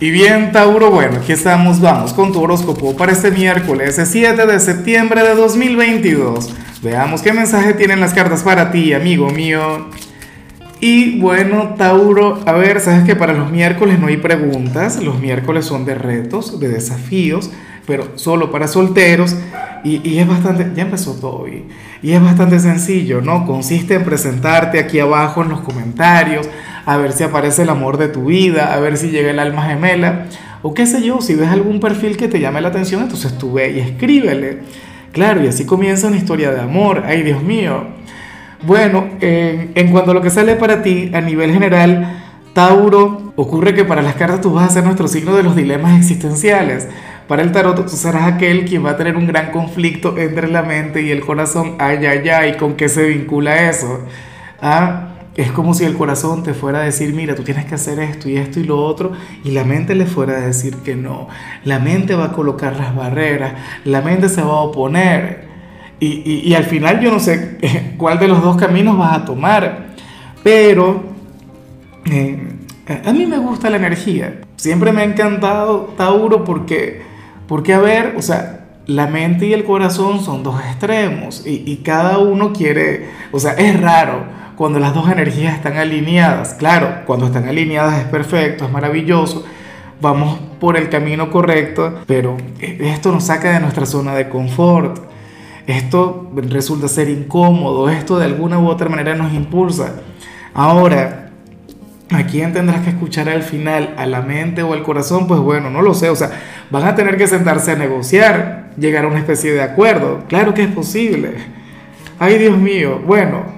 Y bien, Tauro, bueno, aquí estamos, vamos con tu horóscopo para este miércoles 7 de septiembre de 2022. Veamos qué mensaje tienen las cartas para ti, amigo mío. Y bueno, Tauro, a ver, sabes que para los miércoles no hay preguntas, los miércoles son de retos, de desafíos, pero solo para solteros. Y, es bastante, ya empezó hoy, y es bastante sencillo, ¿no? Consiste en presentarte aquí abajo en los comentarios a ver si aparece el amor de tu vida, a ver si llega el alma gemela, o qué sé yo, si ves algún perfil que te llame la atención, entonces tú ve y escríbele. Claro, y así comienza una historia de amor, ay Dios mío. Bueno, en cuanto a lo que sale para ti a nivel general, Tauro, ocurre que para las cartas tú vas a ser nuestro signo de los dilemas existenciales. Para el tarot tú serás aquel quien va a tener un gran conflicto entre la mente y el corazón. Ay, ay, ay, ¿con qué se vincula eso? ¿Ah? Es como si el corazón te fuera a decir, mira, tú tienes que hacer esto y esto y lo otro, y la mente le fuera a decir que no. La mente va a colocar las barreras, la mente se va a oponer. Y, y, al final yo no sé cuál de los dos caminos vas a tomar, pero eh, a mí me gusta la energía. Siempre me ha encantado Tauro porque, porque a ver, o sea, la mente y el corazón son dos extremos y, y cada uno quiere, o sea, es raro cuando las dos energías están alineadas. Claro, cuando están alineadas es perfecto, es maravilloso, vamos por el camino correcto, pero esto nos saca de nuestra zona de confort. Esto resulta ser incómodo, esto de alguna u otra manera nos impulsa. Ahora, ¿a quién tendrás que escuchar al final? ¿A la mente o al corazón? Pues bueno, no lo sé. O sea, van a tener que sentarse a negociar, llegar a una especie de acuerdo. Claro que es posible. Ay, Dios mío. Bueno,